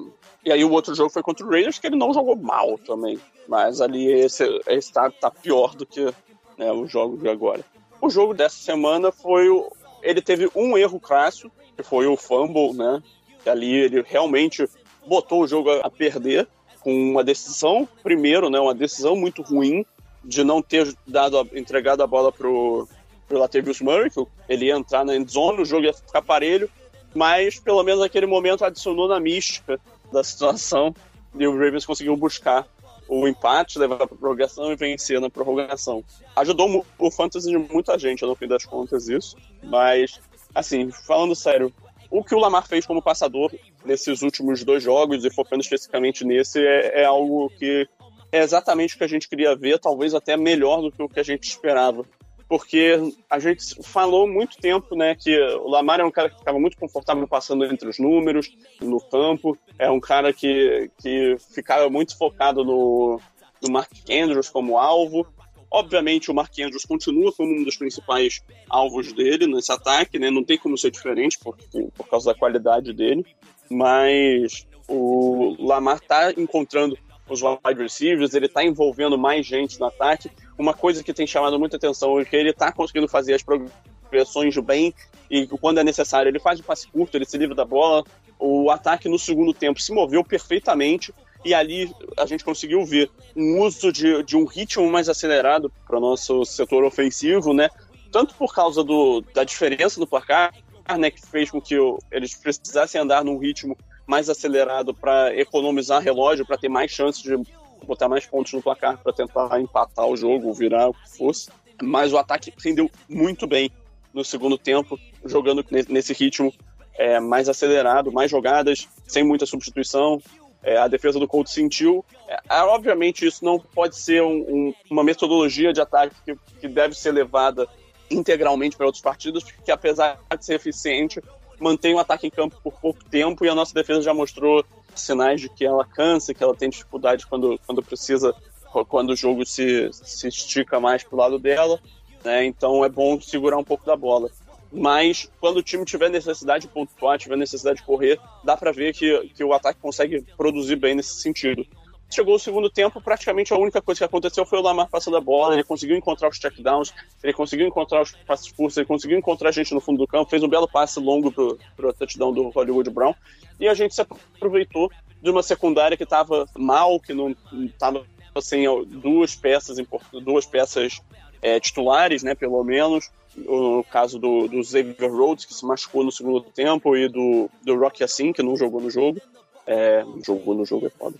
e aí o outro jogo foi contra o Raiders, que ele não jogou mal também. Mas ali esse, esse tá, tá pior do que né, o jogo de agora. O jogo dessa semana foi o. Ele teve um erro clássico, que foi o fumble, né? Que ali ele realmente botou o jogo a perder com uma decisão, primeiro, né? Uma decisão muito ruim de não ter dado, entregado a bola pro, pro Latavius Murray, que ele ia entrar na endzone, o jogo ia ficar parelho, mas pelo menos naquele momento adicionou na mística da situação (laughs) e o Ravens conseguiu buscar o empate, levar para prorrogação e vencer na prorrogação. Ajudou o fantasy de muita gente, no fim das contas, isso. Mas, assim, falando sério, o que o Lamar fez como passador nesses últimos dois jogos, e focando especificamente nesse, é, é algo que é exatamente o que a gente queria ver, talvez até melhor do que o que a gente esperava porque a gente falou muito tempo, né, que o Lamar é um cara que ficava muito confortável passando entre os números, no campo, é um cara que, que ficava muito focado no, no Mark Andrews como alvo. Obviamente, o Mark Andrews continua como um dos principais alvos dele nesse ataque, né, não tem como ser diferente por, por causa da qualidade dele, mas o Lamar está encontrando os wide receivers, ele está envolvendo mais gente no ataque. Uma coisa que tem chamado muita atenção é que ele está conseguindo fazer as progressões bem e quando é necessário ele faz o passe curto, ele se livra da bola. O ataque no segundo tempo se moveu perfeitamente e ali a gente conseguiu ver um uso de, de um ritmo mais acelerado para o nosso setor ofensivo, né? Tanto por causa do, da diferença do placar, né, que fez com que eles precisassem andar num ritmo mais acelerado para economizar relógio, para ter mais chances de botar mais pontos no placar para tentar empatar o jogo, virar o que fosse. Mas o ataque rendeu muito bem no segundo tempo, jogando nesse ritmo é, mais acelerado, mais jogadas, sem muita substituição. É, a defesa do Colts sentiu. É, é obviamente, isso não pode ser um, um, uma metodologia de ataque que, que deve ser levada integralmente para outros partidos, porque apesar de ser eficiente, mantém o ataque em campo por pouco tempo e a nossa defesa já mostrou sinais de que ela cansa, que ela tem dificuldade quando, quando precisa, quando o jogo se, se estica mais pro lado dela, né? Então é bom segurar um pouco da bola. Mas quando o time tiver necessidade de pontuar, tiver necessidade de correr, dá para ver que, que o ataque consegue produzir bem nesse sentido. Chegou o segundo tempo, praticamente a única coisa que aconteceu foi o Lamar passando a bola, ele conseguiu encontrar os checkdowns, ele conseguiu encontrar os passes curtos, ele conseguiu encontrar gente no fundo do campo, fez um belo passe longo pro, pro touchdown do Hollywood Brown, e a gente se aproveitou de uma secundária que estava mal, que não estava sem assim, duas peças duas peças é, titulares, né, pelo menos, no caso do, do Xavier Rhodes, que se machucou no segundo tempo, e do, do Rocky Assim, que não jogou no jogo. É, jogou no jogo, é foda.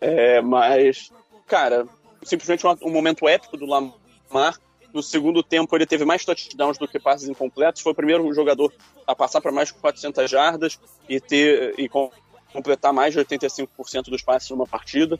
É, mas, cara, simplesmente um, um, momento épico do Lamar. No segundo tempo, ele teve mais touchdowns do que passes incompletos. Foi o primeiro jogador a passar para mais de 400 jardas e ter e completar mais de 85% dos passes numa partida.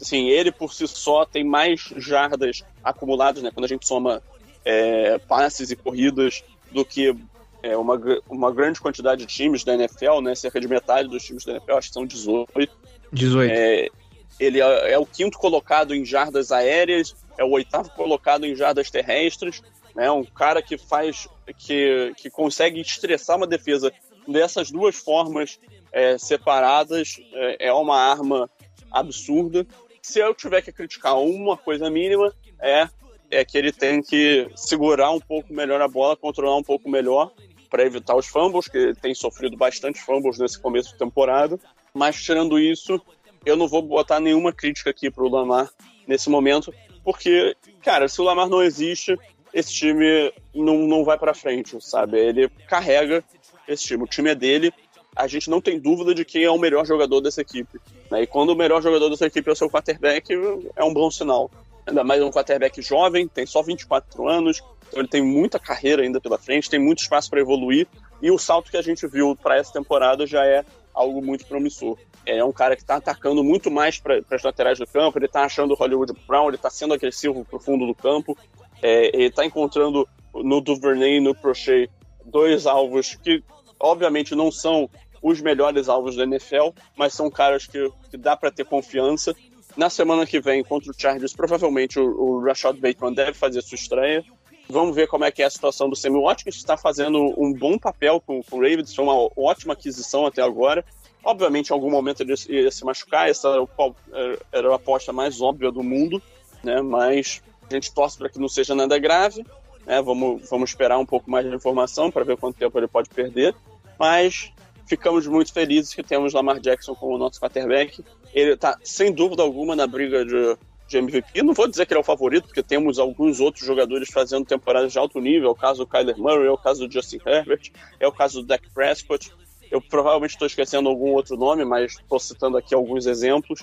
Assim, ele por si só tem mais jardas acumuladas, né? Quando a gente soma é, passes e corridas do que é, uma, uma grande quantidade de times da NFL, né? Cerca de metade dos times da NFL, acho que são 18. 18. É, ele é, é, o quinto colocado em jardas aéreas, é o oitavo colocado em jardas terrestres, né? Um cara que faz, que, que consegue estressar uma defesa dessas duas formas é, separadas é, é uma arma absurda. Se eu tiver que criticar uma coisa mínima, é, é que ele tem que segurar um pouco melhor a bola, controlar um pouco melhor para evitar os fumbles, que ele tem sofrido bastante fumbles nesse começo de temporada. Mas tirando isso, eu não vou botar nenhuma crítica aqui pro Lamar nesse momento, porque, cara, se o Lamar não existe, esse time não, não vai para frente, sabe? Ele carrega esse time, o time é dele, a gente não tem dúvida de quem é o melhor jogador dessa equipe. Né? E quando o melhor jogador dessa equipe é o seu quarterback, é um bom sinal. Ainda mais um quarterback jovem, tem só 24 anos, então ele tem muita carreira ainda pela frente, tem muito espaço para evoluir, e o salto que a gente viu para essa temporada já é algo muito promissor. É um cara que está atacando muito mais para as laterais do campo, ele está achando o Hollywood Brown, ele está sendo agressivo para o fundo do campo, é, ele está encontrando no Duvernay e no Prochet dois alvos que, obviamente, não são os melhores alvos da NFL, mas são caras que, que dá para ter confiança. Na semana que vem, contra o Chargers, provavelmente o, o Rashad Bateman deve fazer sua estreia. Vamos ver como é que é a situação do Sammy Watkins, está fazendo um bom papel com, com o Ravens, foi uma ótima aquisição até agora. Obviamente, em algum momento ele ia se machucar, essa era a aposta mais óbvia do mundo, né? mas a gente torce para que não seja nada grave. Né? Vamos, vamos esperar um pouco mais de informação para ver quanto tempo ele pode perder. Mas ficamos muito felizes que temos Lamar Jackson como nosso quarterback. Ele está, sem dúvida alguma, na briga de, de MVP. Não vou dizer que ele é o favorito, porque temos alguns outros jogadores fazendo temporadas de alto nível. É o caso do Kyler Murray, é o caso do Justin Herbert, é o caso do Dak Prescott. Eu provavelmente estou esquecendo algum outro nome, mas estou citando aqui alguns exemplos.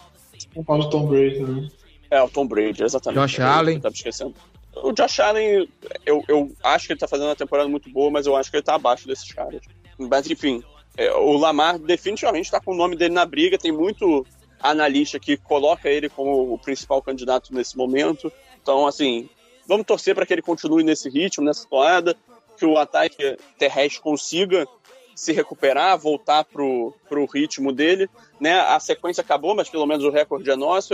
O do Tom Brady também. É, o Tom Brady, exatamente. Josh Allen. Estava esquecendo. O Josh Allen, eu, eu acho que ele está fazendo uma temporada muito boa, mas eu acho que ele está abaixo desses caras. Mas, enfim, é, o Lamar definitivamente está com o nome dele na briga. Tem muito analista que coloca ele como o principal candidato nesse momento. Então, assim, vamos torcer para que ele continue nesse ritmo, nessa toada, que o ataque terrestre consiga se recuperar, voltar pro, pro ritmo dele, né? A sequência acabou, mas pelo menos o recorde é nosso,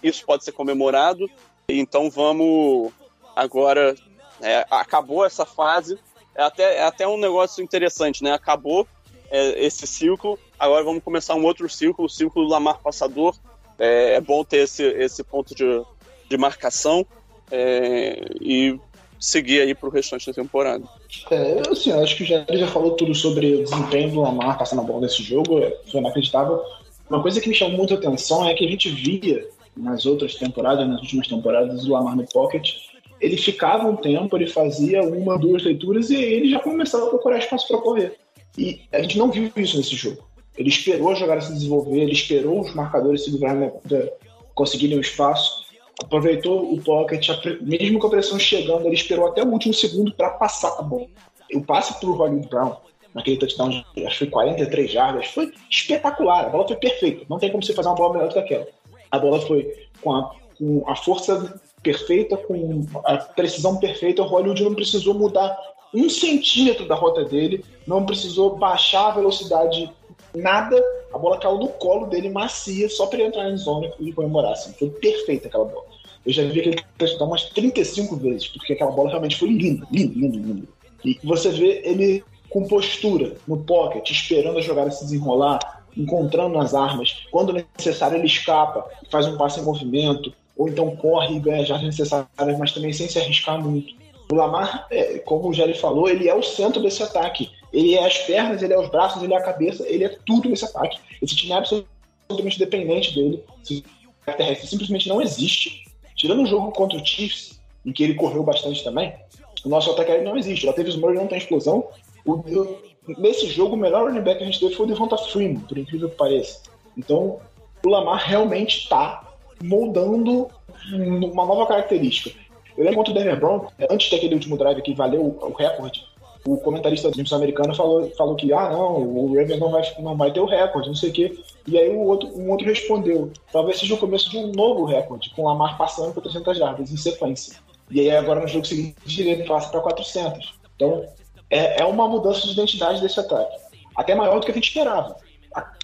isso pode ser comemorado. Então vamos agora é, acabou essa fase. É até, é até um negócio interessante, né? Acabou é, esse ciclo, agora vamos começar um outro ciclo, o ciclo do Lamar Passador. É, é bom ter esse, esse ponto de, de marcação é, e seguir aí pro restante da temporada. É, assim, acho que já, ele já falou tudo sobre o desempenho do Lamar passando a bola nesse jogo, é, foi inacreditável. Uma coisa que me chamou muita atenção é que a gente via nas outras temporadas, nas últimas temporadas, o Lamar no pocket, ele ficava um tempo, ele fazia uma, duas leituras e ele já começava a procurar espaço para correr. E a gente não viu isso nesse jogo. Ele esperou a jogada se desenvolver, ele esperou os marcadores se livrarem, conseguirem o espaço aproveitou o pocket, mesmo com a pressão chegando, ele esperou até o último segundo para passar a bola. O passe para o Hollywood Brown, naquele touchdown, de, acho que foi 43 jardas, foi espetacular. A bola foi perfeita. Não tem como você fazer uma bola melhor do que aquela. A bola foi com a, com a força perfeita, com a precisão perfeita. O Hollywood não precisou mudar um centímetro da rota dele, não precisou baixar a velocidade nada, a bola caiu no colo dele macia, só para ele entrar em zona e comemorar. Assim. Foi perfeita aquela bola. Eu já vi aquele touchdown umas 35 vezes, porque aquela bola realmente foi linda, linda, linda, linda. E você vê ele com postura, no pocket, esperando a jogada se desenrolar, encontrando as armas. Quando necessário, ele escapa, faz um passe em movimento, ou então corre e ganha jardas necessárias, mas também sem se arriscar muito. O Lamar, é, como o Jerry falou, ele é o centro desse ataque. Ele é as pernas, ele é os braços, ele é a cabeça, ele é tudo nesse ataque. Esse time é absolutamente dependente dele. O terrestre simplesmente não existe. Tirando o jogo contra o Chiefs, em que ele correu bastante também, o nosso ataque aéreo não existe. O Latavius Murray não tem explosão. O, nesse jogo, o melhor running back que a gente teve foi o Devonta Freeman, por incrível que pareça. Então, o Lamar realmente está moldando uma nova característica. Eu lembro contra o Denver Broncos, antes daquele último drive que valeu o recorde o comentarista do Simpsons americano falou, falou que, ah, não, o Ravens não vai, não vai ter o recorde, não sei o quê. E aí o outro, um outro respondeu, talvez seja o começo de um novo recorde, com o Lamar passando por 300 jardas em sequência. E aí agora no jogo seguinte ele passa para 400. Então é, é uma mudança de identidade desse ataque. Até maior do que a gente esperava,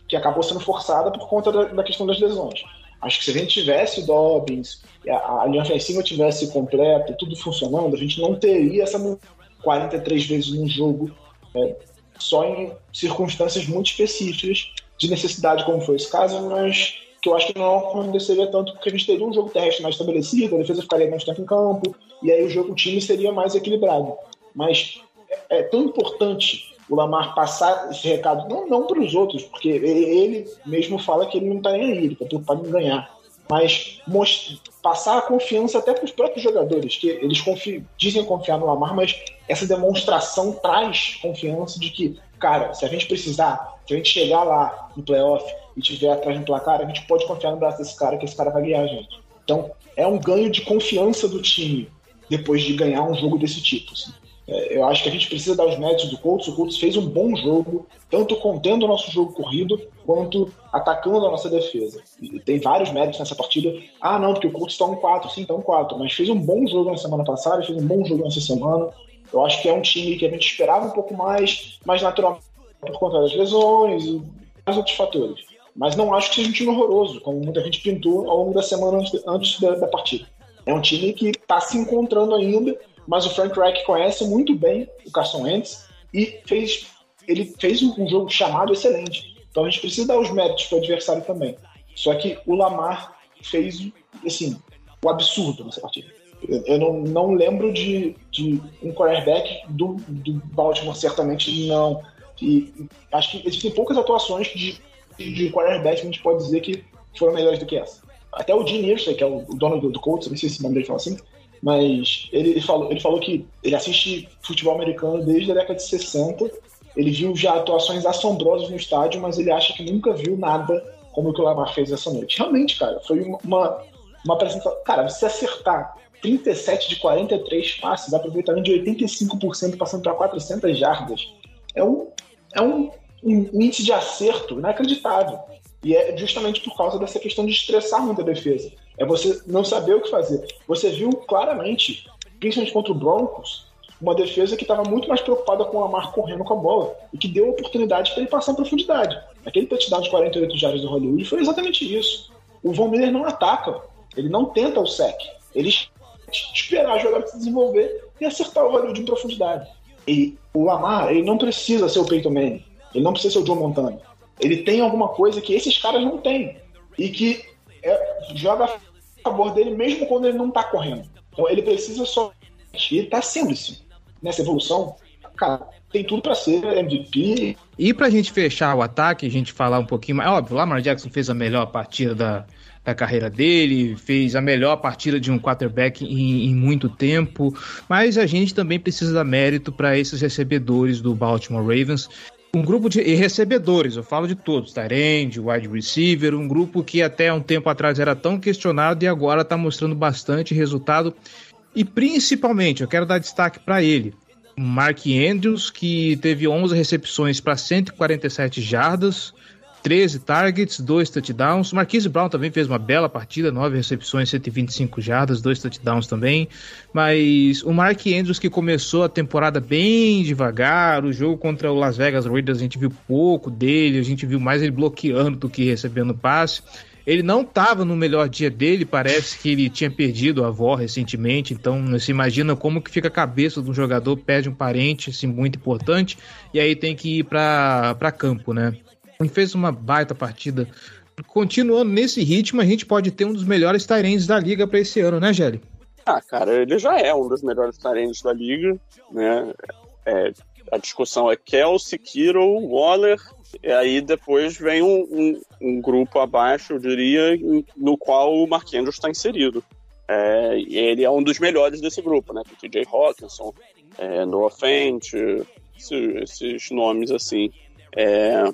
que acabou sendo forçada por conta da, da questão das lesões. Acho que se a gente tivesse Dobbins, a, a linha ofensiva tivesse completa, tudo funcionando, a gente não teria essa 43 vezes num jogo, é, só em circunstâncias muito específicas de necessidade, como foi esse caso, mas que eu acho que não aconteceria tanto porque a gente teria um jogo terrestre mais estabelecido, a defesa ficaria mais tempo em campo, e aí o jogo o time seria mais equilibrado. Mas é, é tão importante o Lamar passar esse recado, não, não para os outros, porque ele mesmo fala que ele não está nem aí, ele está preocupado em ganhar mas passar a confiança até para os próprios jogadores, que eles confi dizem confiar no Lamar, mas essa demonstração traz confiança de que, cara, se a gente precisar, se a gente chegar lá no playoff e tiver atrás do placar, a gente pode confiar no braço desse cara, que esse cara vai ganhar a gente. Então, é um ganho de confiança do time depois de ganhar um jogo desse tipo. Assim. É, eu acho que a gente precisa dar os méritos do Colts. O Colts fez um bom jogo, tanto contendo o nosso jogo corrido, quanto atacando a nossa defesa. E tem vários méritos nessa partida. Ah, não, porque o Colts está um 4, sim, está um 4, mas fez um bom jogo na semana passada, fez um bom jogo nessa semana. Eu acho que é um time que a gente esperava um pouco mais, mais naturalmente por conta das lesões e vários outros fatores. mas não acho que seja um time horroroso, como muita gente pintou ao longo da semana antes, antes da, da, partida. É um time que está se encontrando ainda, mas o Frank Reich conhece muito bem o Carson Wentz e fez, ele fez um jogo chamado excelente. Então a gente precisa dar os méritos para o adversário também. Só que o Lamar fez assim, o absurdo nessa partida. Eu não, não lembro de, de um quarterback do, do Baltimore, certamente não. E acho que existem poucas atuações de, de quarterback que a gente pode dizer que foram melhores do que essa. Até o Dean Irsay, que é o dono do, do Colts, não sei se esse nome dele fala assim, mas ele, falou, ele falou que ele assiste futebol americano desde a década de 60. Ele viu já atuações assombrosas no estádio, mas ele acha que nunca viu nada como o que o Lamar fez essa noite. Realmente, cara, foi uma, uma apresentação. Cara, você acertar 37 de 43 passes, aproveitamento de 85%, passando para 400 jardas, é um, é um, um índice de acerto inacreditável. E é justamente por causa dessa questão de estressar muito a defesa. É você não saber o que fazer. Você viu claramente, principalmente contra o Broncos, uma defesa que estava muito mais preocupada com o Lamar correndo com a bola e que deu oportunidade para ele passar em profundidade. Aquele touchdown de 48 jardas do Hollywood foi exatamente isso. O Von Miller não ataca, ele não tenta o sec, ele esperar a jogada se desenvolver e acertar o Hollywood em profundidade. E o Lamar, ele não precisa ser o Peyton Manning, ele não precisa ser o Joe Montana. Ele tem alguma coisa que esses caras não têm e que é, joga favor dele mesmo quando ele não está correndo. Então ele precisa só. Ele está sendo isso. Nessa evolução, cara, tem tudo para ser MVP. E para a gente fechar o ataque, a gente falar um pouquinho mais. Óbvio, Lamar Jackson fez a melhor partida da, da carreira dele, fez a melhor partida de um quarterback em, em muito tempo, mas a gente também precisa dar mérito para esses recebedores do Baltimore Ravens. Um grupo de recebedores, eu falo de todos, Tyrande, wide receiver, um grupo que até um tempo atrás era tão questionado e agora está mostrando bastante resultado. E principalmente, eu quero dar destaque para ele, Mark Andrews, que teve 11 recepções para 147 jardas, 13 targets, 2 touchdowns. Marquise Brown também fez uma bela partida, 9 recepções, 125 jardas, 2 touchdowns também. Mas o Mark Andrews que começou a temporada bem devagar, o jogo contra o Las Vegas Raiders a gente viu pouco dele, a gente viu mais ele bloqueando do que recebendo passe. Ele não estava no melhor dia dele, parece que ele tinha perdido a avó recentemente, então você imagina como que fica a cabeça de um jogador, perde um parente assim, muito importante, e aí tem que ir para campo, né? Fez uma baita partida. Continuando nesse ritmo, a gente pode ter um dos melhores Tyrands da liga para esse ano, né, Gelli? Ah, cara, ele já é um dos melhores Tyrands da liga, né? É, a discussão é Kelsey, Kiro, Waller, e aí depois vem um, um, um, grupo abaixo, eu diria, no qual o Mark Andrews está inserido. É, ele é um dos melhores desse grupo, né? TJ Hawkinson, é, Noah Fent, esses, esses nomes assim. É,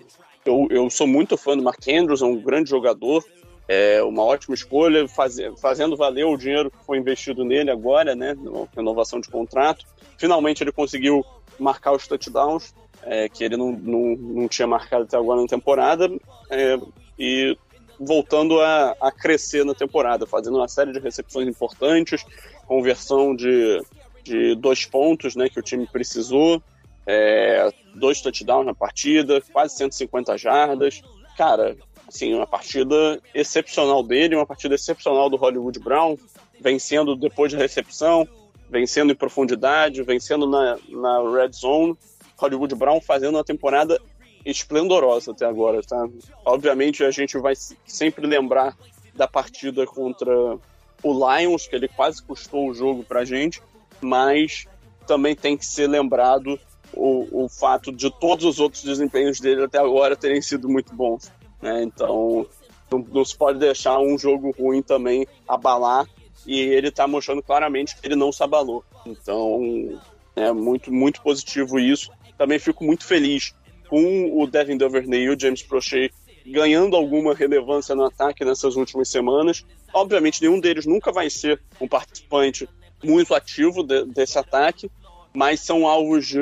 eu, eu sou muito fã do Mark Andrews, é um grande jogador, é uma ótima escolha, faz, fazendo valer o dinheiro que foi investido nele agora, né, renovação de contrato. Finalmente ele conseguiu marcar os touchdowns, é, que ele não, não, não tinha marcado até agora na temporada, é, e voltando a, a crescer na temporada, fazendo uma série de recepções importantes, conversão de, de dois pontos né, que o time precisou, é, dois touchdowns na partida, quase 150 jardas. Cara, assim, uma partida excepcional dele, uma partida excepcional do Hollywood Brown, vencendo depois de recepção, vencendo em profundidade, vencendo na, na red zone. Hollywood Brown fazendo uma temporada esplendorosa até agora, tá? Obviamente a gente vai sempre lembrar da partida contra o Lions, que ele quase custou o jogo pra gente, mas também tem que ser lembrado o, o fato de todos os outros desempenhos dele até agora terem sido muito bons. Né? Então, não, não, se pode deixar um jogo ruim também abalar, e ele está mostrando claramente que ele não se abalou. Então, é muito, muito positivo isso. Também fico muito feliz com o Devin Duvernay e o James Prochet ganhando alguma relevância no ataque nessas últimas semanas. Obviamente, nenhum deles nunca vai ser um participante muito ativo de, desse ataque, mas são alvos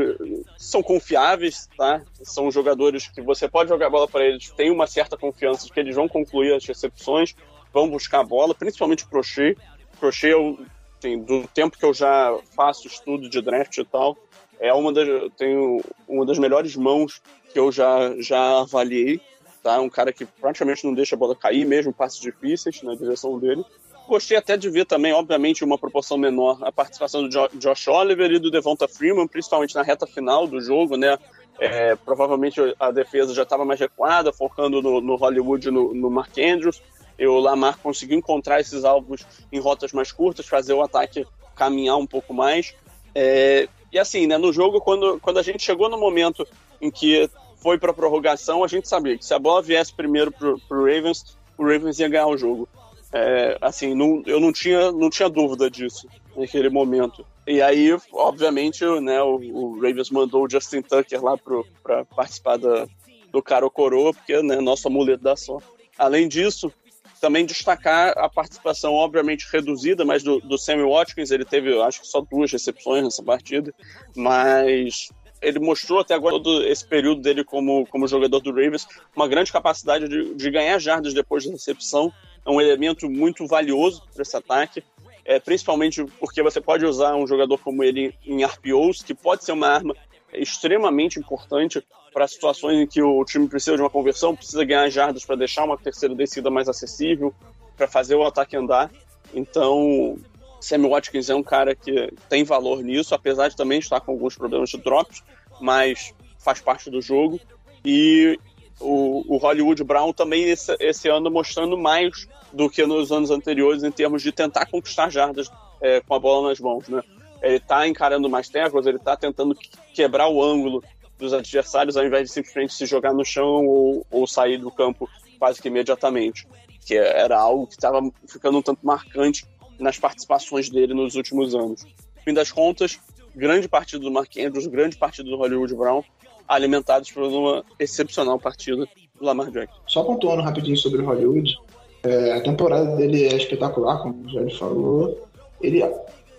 são confiáveis, tá? São jogadores que você pode jogar a bola para eles, tem uma certa confiança de que eles vão concluir as recepções, vão buscar a bola, principalmente o Crochet. Crochet, eu, assim, do tempo que eu já faço estudo de draft e tal, é uma das, tenho uma das melhores mãos que eu já, já avaliei. tá? Um cara que praticamente não deixa a bola cair, mesmo passos difíceis na direção dele. Gostei até de ver também, obviamente, uma proporção menor a participação do jo Josh Oliver e do Devonta Freeman, principalmente na reta final do jogo, né? É, provavelmente a defesa já estava mais recuada, focando no, no Hollywood no, no Mark Andrews. E o Lamar conseguiu encontrar esses alvos em rotas mais curtas, fazer o ataque caminhar um pouco mais. É, e assim, né, no jogo, quando, quando a gente chegou no momento em que foi para prorrogação, a gente sabia que se a bola viesse primeiro para o Ravens, o Ravens ia ganhar o jogo. É, assim, não, eu não tinha, não tinha dúvida disso naquele momento. E aí, obviamente, né, o, o Ravens mandou o Justin Tucker lá para participar da, do cara ou coroa, porque né, nosso amuleto da sorte. Além disso, também destacar a participação, obviamente, reduzida, mas do, do Sammy Watkins, ele teve, acho que só duas recepções nessa partida, mas ele mostrou até agora todo esse período dele como, como jogador do Ravens uma grande capacidade de, de ganhar jardas depois da recepção. É um elemento muito valioso para esse ataque, é, principalmente porque você pode usar um jogador como ele em RPOs, que pode ser uma arma extremamente importante para situações em que o time precisa de uma conversão, precisa ganhar jardas para deixar uma terceira descida mais acessível, para fazer o ataque andar. Então, Sammy Watkins é um cara que tem valor nisso, apesar de também estar com alguns problemas de drops, mas faz parte do jogo. E o, o Hollywood Brown também esse, esse, ano mostrando mais do que nos anos anteriores em termos de tentar conquistar jardas é, com a bola nas mãos, né? Ele está encarando mais tackles, ele está tentando quebrar o ângulo dos adversários ao invés de simplesmente se jogar no chão ou, ou sair do campo quase que imediatamente, que era algo que estava ficando um tanto marcante nas participações dele nos últimos anos. No fim das contas, grande partida do Mark Andrews, grande partida do Hollywood Brown, alimentados por uma excepcional partida do Lamar Jackson. Só pontuando rapidinho sobre o Hollywood, é, a temporada dele é espetacular, como o Jair falou. Ele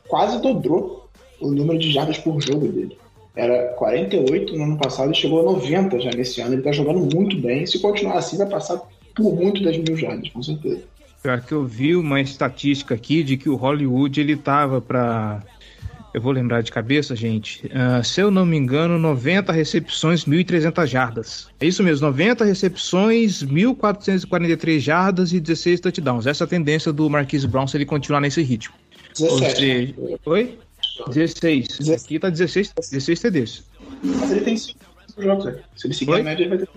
quase dobrou o número de jardas por jogo dele. Era 48 no ano passado e chegou a 90 já nesse ano. Ele tá jogando muito bem. Se continuar assim, vai passar por muito das mil jardas, com certeza. Pior que eu vi uma estatística aqui de que o Hollywood ele tava para eu vou lembrar de cabeça, gente. Uh, se eu não me engano, 90 recepções, 1.300 jardas. É isso mesmo, 90 recepções, 1.443 jardas e 16 touchdowns. Essa é a tendência do Marquise Brown se ele continuar nesse ritmo. 17. Seja, oi? 16. 16. Aqui tá 16, 16 TDs. Mas ele tem 5 jogos, né? Se ele seguir Oi? a média, ele vai ter.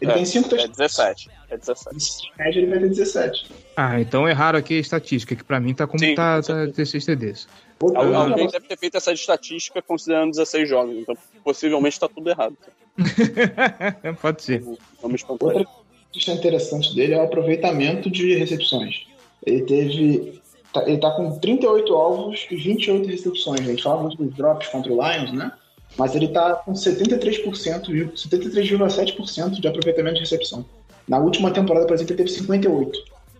Ele é, tem 5 É 17. É 17. Se média, ele vai ter 17. Ah, então erraram aqui a estatística, que pra mim tá como Sim, tá, tá 16 TDs. Al alguém deve ter feito essa estatística considerando 16 jogos, então possivelmente tá tudo errado. (laughs) Pode ser. Vamos Outra questão interessante dele é o aproveitamento de recepções. Ele teve Tá, ele tá com 38 alvos e 28 recepções. A gente fala muito dos drops contra o Lions, né? Mas ele tá com 73%, 73,7% de aproveitamento de recepção. Na última temporada, por exemplo, ele teve 58%.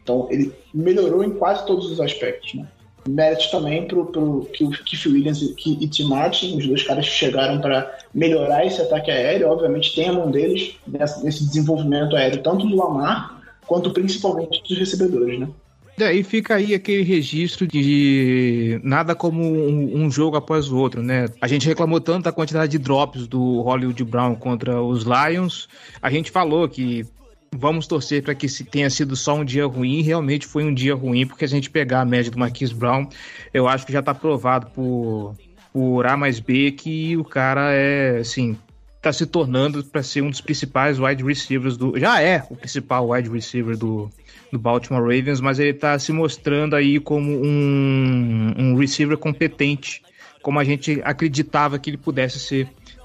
Então, ele melhorou em quase todos os aspectos, né? Mérito também pro, pro que o Keith Williams e, e Tim Martin, os dois caras que chegaram para melhorar esse ataque aéreo, obviamente tem a mão deles nesse, desenvolvimento aéreo, tanto do Lamar quanto principalmente dos recebedores, né? E aí fica aí aquele registro de nada como um, um, jogo após o outro, né? A gente reclamou tanto da quantidade de drops do Hollywood Brown contra os Lions. A gente falou que vamos torcer para que tenha sido só um dia ruim. Realmente foi um dia ruim, porque a gente pegar a média do Marquis Brown, eu acho que já está provado por, por A mais B que o cara é, assim, tá se tornando para ser um dos principais wide receivers do. Já é o principal wide receiver do, do Baltimore Ravens, mas ele está se mostrando aí como um, um receiver competente, como a gente acreditava que ele pudesse ser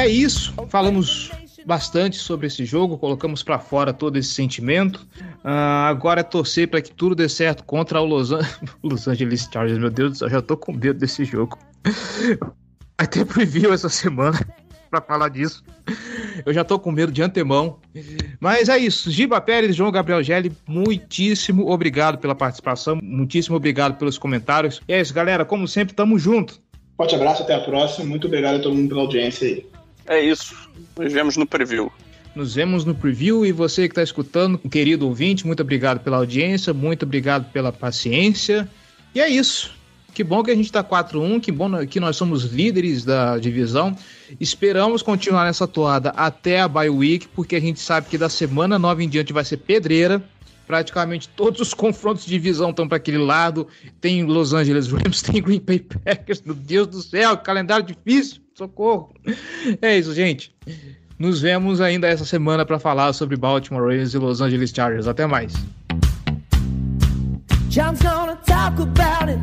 é isso. Falamos bastante sobre esse jogo, colocamos para fora todo esse sentimento. Uh, agora é torcer para que tudo dê certo contra o Los, An (laughs) Los Angeles Chargers. Meu Deus do céu, já tô com medo desse jogo. Vai ter preview essa semana (laughs) para falar disso. Eu já tô com medo de antemão. Mas é isso. Giba Pérez, João Gabriel Gelli, muitíssimo obrigado pela participação, muitíssimo obrigado pelos comentários. E é isso, galera. Como sempre, tamo junto. Forte abraço, até a próxima. Muito obrigado a todo mundo pela audiência aí. É isso. Nos vemos no preview. Nos vemos no preview e você que está escutando, querido ouvinte, muito obrigado pela audiência, muito obrigado pela paciência. E é isso. Que bom que a gente está 4-1, que bom que nós somos líderes da divisão. Esperamos continuar nessa toada até a bye week, porque a gente sabe que da semana 9 em diante vai ser pedreira. Praticamente todos os confrontos de divisão estão para aquele lado. Tem Los Angeles Rams, (laughs) tem Green Bay Packers. Meu Deus do céu, calendário difícil. Socorro. É isso, gente. Nos vemos ainda essa semana para falar sobre Baltimore Ravens e Los Angeles Chargers. Até mais. John's gonna talk about it.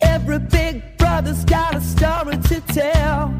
Every big brother's got a story to tell.